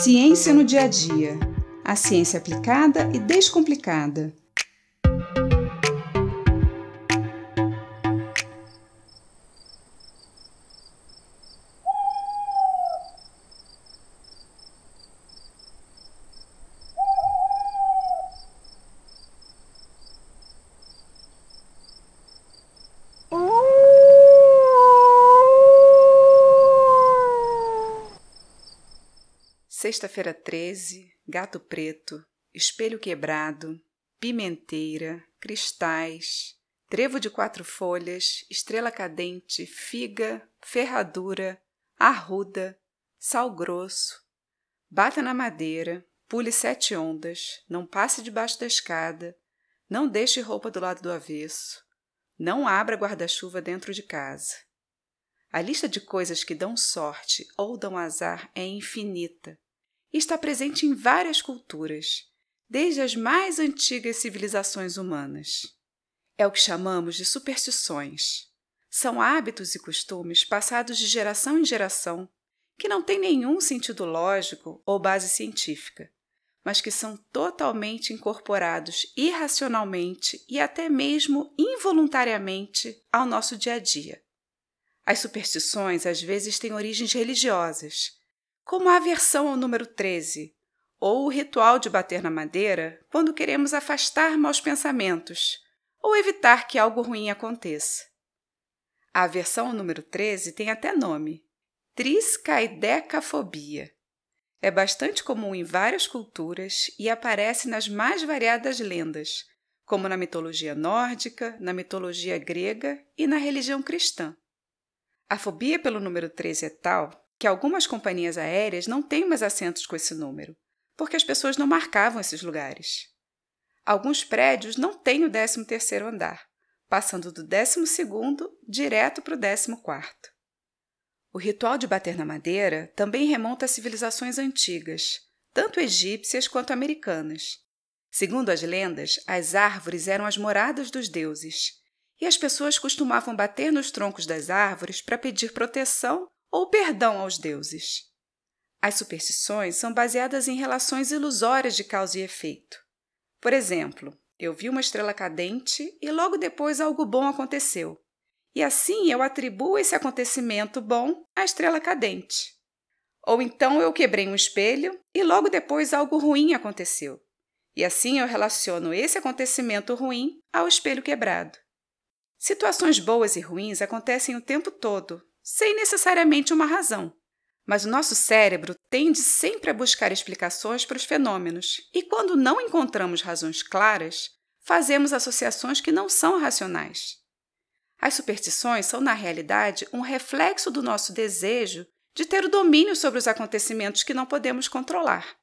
Ciência no dia a dia. A ciência aplicada e descomplicada. Sexta-feira 13, gato preto, espelho quebrado, pimenteira, cristais, trevo de quatro folhas, estrela cadente, figa, ferradura, arruda, sal grosso. Bata na madeira, pule sete ondas, não passe debaixo da escada, não deixe roupa do lado do avesso, não abra guarda-chuva dentro de casa. A lista de coisas que dão sorte ou dão azar é infinita e está presente em várias culturas, desde as mais antigas civilizações humanas. É o que chamamos de superstições. São hábitos e costumes passados de geração em geração que não têm nenhum sentido lógico ou base científica, mas que são totalmente incorporados irracionalmente e até mesmo involuntariamente ao nosso dia a dia. As superstições às vezes têm origens religiosas, como a aversão ao número 13, ou o ritual de bater na madeira quando queremos afastar maus pensamentos ou evitar que algo ruim aconteça. A aversão ao número 13 tem até nome: triscaidecafobia. É bastante comum em várias culturas e aparece nas mais variadas lendas, como na mitologia nórdica, na mitologia grega e na religião cristã. A fobia pelo número 13 é tal que algumas companhias aéreas não têm mais assentos com esse número, porque as pessoas não marcavam esses lugares. Alguns prédios não têm o 13º andar, passando do 12º direto para o 14º. O ritual de bater na madeira também remonta a civilizações antigas, tanto egípcias quanto americanas. Segundo as lendas, as árvores eram as moradas dos deuses, e as pessoas costumavam bater nos troncos das árvores para pedir proteção ou perdão aos deuses. As superstições são baseadas em relações ilusórias de causa e efeito. Por exemplo, eu vi uma estrela cadente e logo depois algo bom aconteceu. E assim eu atribuo esse acontecimento bom à estrela cadente. Ou então eu quebrei um espelho e logo depois algo ruim aconteceu. E assim eu relaciono esse acontecimento ruim ao espelho quebrado. Situações boas e ruins acontecem o tempo todo, sem necessariamente uma razão. Mas o nosso cérebro tende sempre a buscar explicações para os fenômenos, e quando não encontramos razões claras, fazemos associações que não são racionais. As superstições são, na realidade, um reflexo do nosso desejo de ter o domínio sobre os acontecimentos que não podemos controlar.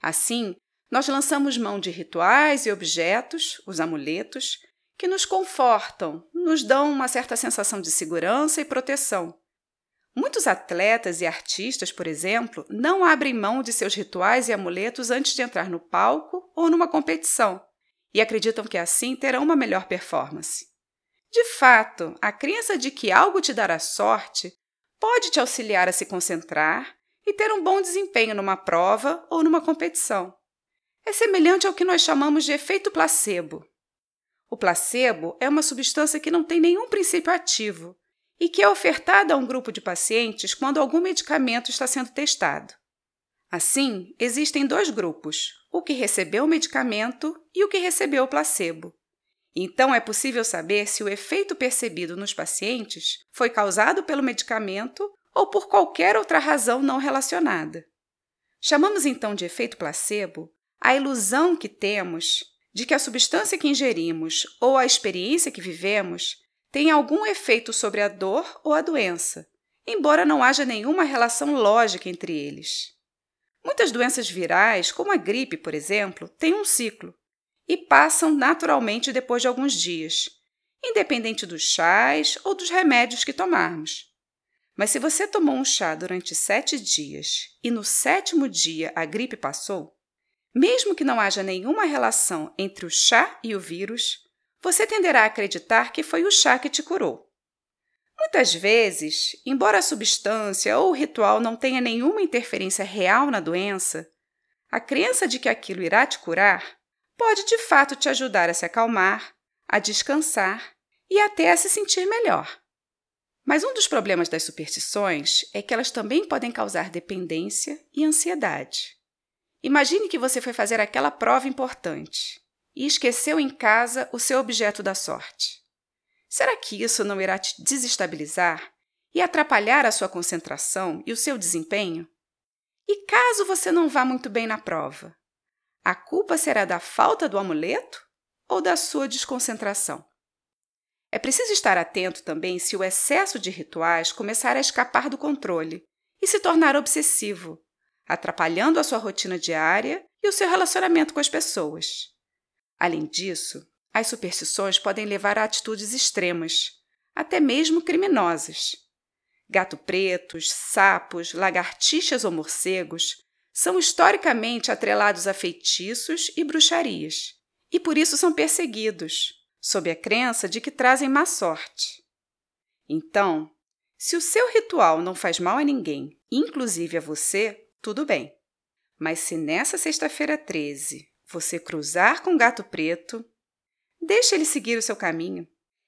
Assim, nós lançamos mão de rituais e objetos, os amuletos, que nos confortam, nos dão uma certa sensação de segurança e proteção. Muitos atletas e artistas, por exemplo, não abrem mão de seus rituais e amuletos antes de entrar no palco ou numa competição e acreditam que assim terão uma melhor performance. De fato, a crença de que algo te dará sorte pode te auxiliar a se concentrar e ter um bom desempenho numa prova ou numa competição. É semelhante ao que nós chamamos de efeito placebo. O placebo é uma substância que não tem nenhum princípio ativo e que é ofertada a um grupo de pacientes quando algum medicamento está sendo testado. Assim, existem dois grupos: o que recebeu o medicamento e o que recebeu o placebo. Então, é possível saber se o efeito percebido nos pacientes foi causado pelo medicamento ou por qualquer outra razão não relacionada. Chamamos então de efeito placebo a ilusão que temos de que a substância que ingerimos ou a experiência que vivemos tem algum efeito sobre a dor ou a doença, embora não haja nenhuma relação lógica entre eles. Muitas doenças virais, como a gripe, por exemplo, têm um ciclo e passam naturalmente depois de alguns dias, independente dos chás ou dos remédios que tomarmos. Mas se você tomou um chá durante sete dias e no sétimo dia a gripe passou, mesmo que não haja nenhuma relação entre o chá e o vírus, você tenderá a acreditar que foi o chá que te curou. Muitas vezes, embora a substância ou o ritual não tenha nenhuma interferência real na doença, a crença de que aquilo irá te curar pode de fato te ajudar a se acalmar, a descansar e até a se sentir melhor. Mas um dos problemas das superstições é que elas também podem causar dependência e ansiedade. Imagine que você foi fazer aquela prova importante e esqueceu em casa o seu objeto da sorte. Será que isso não irá te desestabilizar e atrapalhar a sua concentração e o seu desempenho? E caso você não vá muito bem na prova, a culpa será da falta do amuleto ou da sua desconcentração? É preciso estar atento também se o excesso de rituais começar a escapar do controle e se tornar obsessivo, atrapalhando a sua rotina diária e o seu relacionamento com as pessoas. Além disso, as superstições podem levar a atitudes extremas, até mesmo criminosas. Gato pretos, sapos, lagartixas ou morcegos são historicamente atrelados a feitiços e bruxarias, e por isso são perseguidos, sob a crença de que trazem má sorte. Então, se o seu ritual não faz mal a ninguém, inclusive a você, tudo bem. Mas se nessa sexta-feira 13 você cruzar com gato preto, Deixe ele seguir o seu caminho.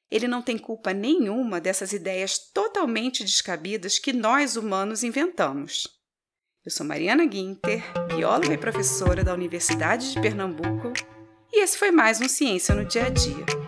Ele não tem culpa nenhuma dessas ideias totalmente descabidas que nós humanos inventamos. Eu sou Mariana Guinter, bióloga e professora da Universidade de Pernambuco, e esse foi mais um Ciência no Dia a Dia.